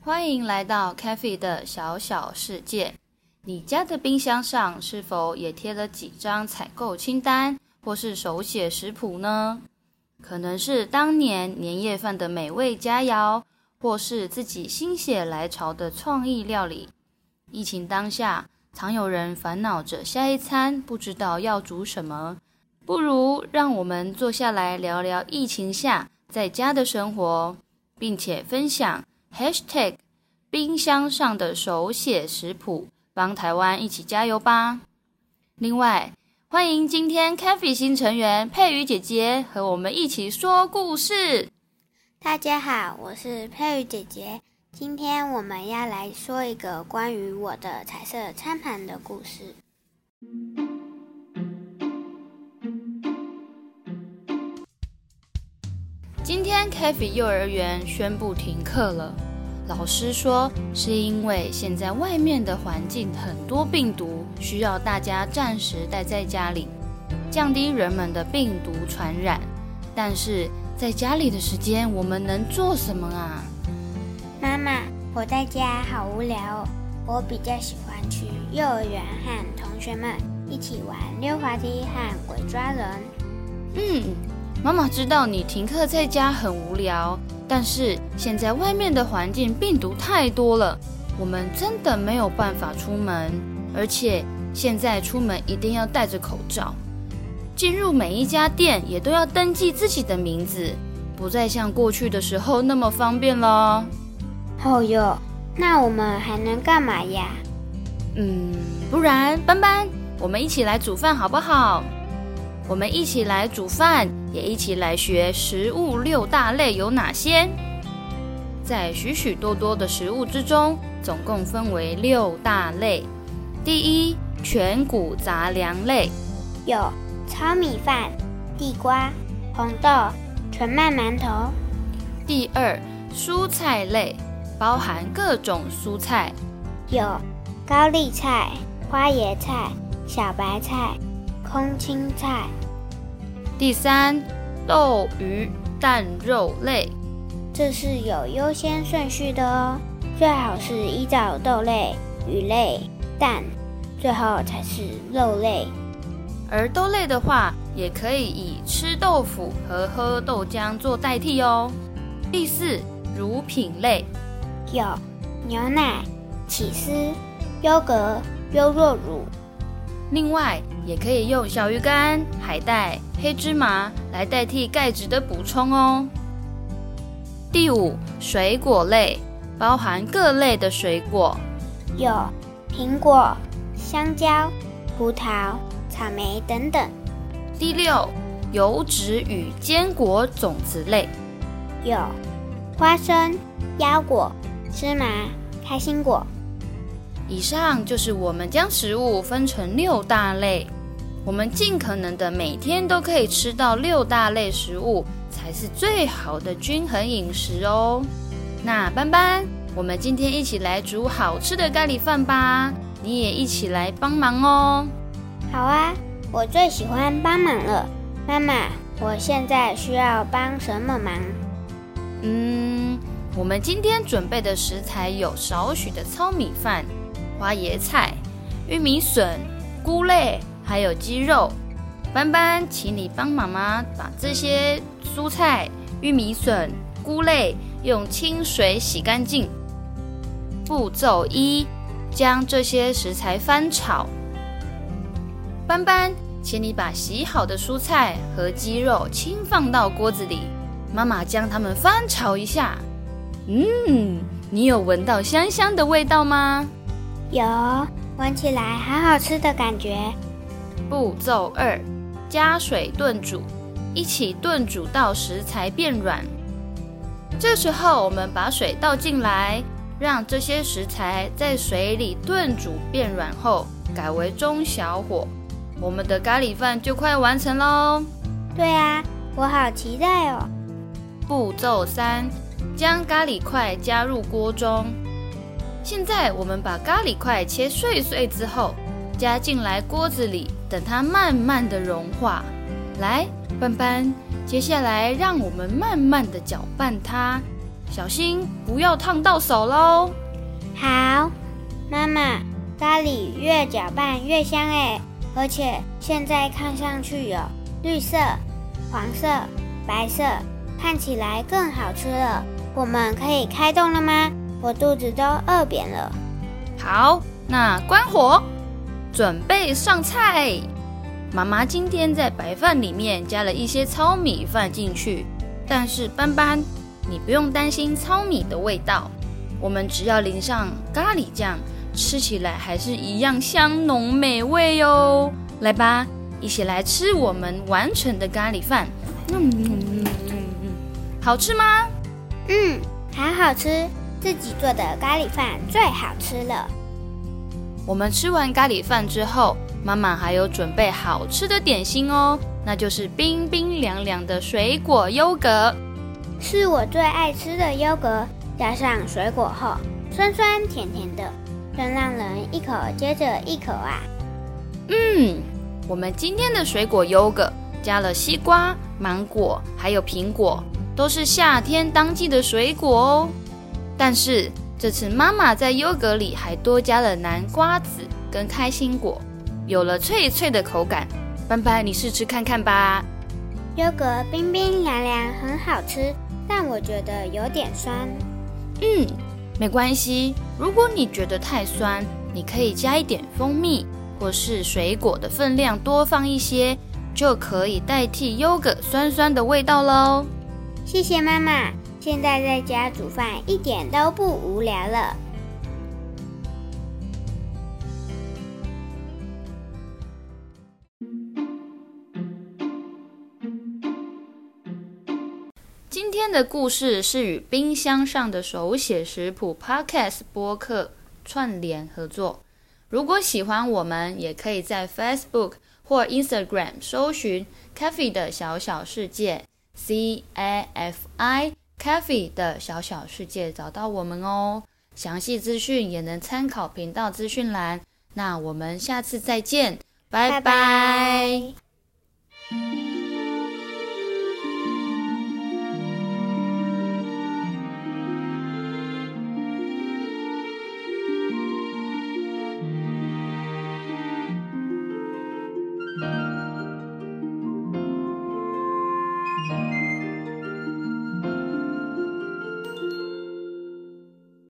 欢迎来到 Cafe 的小小世界。你家的冰箱上是否也贴了几张采购清单，或是手写食谱呢？可能是当年年夜饭的美味佳肴，或是自己心血来潮的创意料理。疫情当下，常有人烦恼着下一餐不知道要煮什么，不如让我们坐下来聊聊疫情下在家的生活，并且分享 Hashtag 冰箱上的手写食谱。帮台湾一起加油吧！另外，欢迎今天 c a f e 新成员佩瑜姐姐和我们一起说故事。大家好，我是佩瑜姐姐。今天我们要来说一个关于我的彩色餐盘的故事。今天 k a f e 幼儿园宣布停课了。老师说，是因为现在外面的环境很多病毒，需要大家暂时待在家里，降低人们的病毒传染。但是在家里的时间，我们能做什么啊？妈妈，我在家好无聊哦。我比较喜欢去幼儿园和同学们一起玩溜滑梯和鬼抓人。嗯，妈妈知道你停课在家很无聊。但是现在外面的环境病毒太多了，我们真的没有办法出门，而且现在出门一定要戴着口罩，进入每一家店也都要登记自己的名字，不再像过去的时候那么方便了。哦哟，那我们还能干嘛呀？嗯，不然班班，我们一起来煮饭好不好？我们一起来煮饭，也一起来学食物六大类有哪些。在许许多多的食物之中，总共分为六大类。第一，全谷杂粮类，有糙米饭、地瓜、红豆、全麦馒头。第二，蔬菜类，包含各种蔬菜，有高丽菜、花椰菜、小白菜。空心菜。第三，豆鱼蛋肉类，这是有优先顺序的哦，最好是依照豆类、鱼类、蛋，最后才是肉类。而豆类的话，也可以以吃豆腐和喝豆浆做代替哦。第四，乳品类，有牛奶、起司、优格、优酪乳。另外，也可以用小鱼干、海带、黑芝麻来代替钙质的补充哦。第五，水果类包含各类的水果，有苹果、香蕉、葡萄、草莓等等。第六，油脂与坚果种子类，有花生、腰果、芝麻、开心果。以上就是我们将食物分成六大类。我们尽可能的每天都可以吃到六大类食物，才是最好的均衡饮食哦。那班班，我们今天一起来煮好吃的咖喱饭吧！你也一起来帮忙哦。好啊，我最喜欢帮忙了。妈妈，我现在需要帮什么忙？嗯，我们今天准备的食材有少许的糙米饭、花椰菜、玉米笋、菇类。还有鸡肉，斑斑，请你帮妈妈把这些蔬菜、玉米笋、菇类用清水洗干净。步骤一，将这些食材翻炒。斑斑，请你把洗好的蔬菜和鸡肉轻放到锅子里，妈妈将它们翻炒一下。嗯，你有闻到香香的味道吗？有，闻起来好好吃的感觉。步骤二，加水炖煮，一起炖煮到食材变软。这时候，我们把水倒进来，让这些食材在水里炖煮变软后，改为中小火，我们的咖喱饭就快完成喽。对啊，我好期待哦。步骤三，将咖喱块加入锅中，现在我们把咖喱块切碎碎之后，加进来锅子里，等它慢慢的融化。来，斑斑，接下来让我们慢慢的搅拌它，小心不要烫到手喽。好，妈妈，咖喱越搅拌越香哎，而且现在看上去有绿色、黄色、白色，看起来更好吃了。我们可以开动了吗？我肚子都饿扁了。好，那关火，准备上菜。妈妈今天在白饭里面加了一些糙米饭进去，但是斑斑，你不用担心糙米的味道，我们只要淋上咖喱酱，吃起来还是一样香浓美味哟。来吧，一起来吃我们完成的咖喱饭。嗯嗯嗯嗯嗯，好吃吗？嗯，好好吃，自己做的咖喱饭最好吃了。我们吃完咖喱饭之后，妈妈还有准备好吃的点心哦，那就是冰冰凉凉的水果优格，是我最爱吃的优格，加上水果后，酸酸甜甜的，真让人一口接着一口啊。嗯，我们今天的水果优格加了西瓜、芒果还有苹果。都是夏天当季的水果哦，但是这次妈妈在优格里还多加了南瓜子跟开心果，有了脆脆的口感。斑斑，你试吃看看吧。优格冰冰凉凉，很好吃，但我觉得有点酸。嗯，没关系，如果你觉得太酸，你可以加一点蜂蜜，或是水果的分量多放一些，就可以代替优格酸酸的味道喽。谢谢妈妈，现在在家煮饭一点都不无聊了。今天的故事是与冰箱上的手写食谱 Podcast 播客串联合作。如果喜欢我们，也可以在 Facebook 或 Instagram 搜寻 “Cafe 的小小世界”。C A F I Cafe 的小小世界找到我们哦，详细资讯也能参考频道资讯栏。那我们下次再见，拜拜。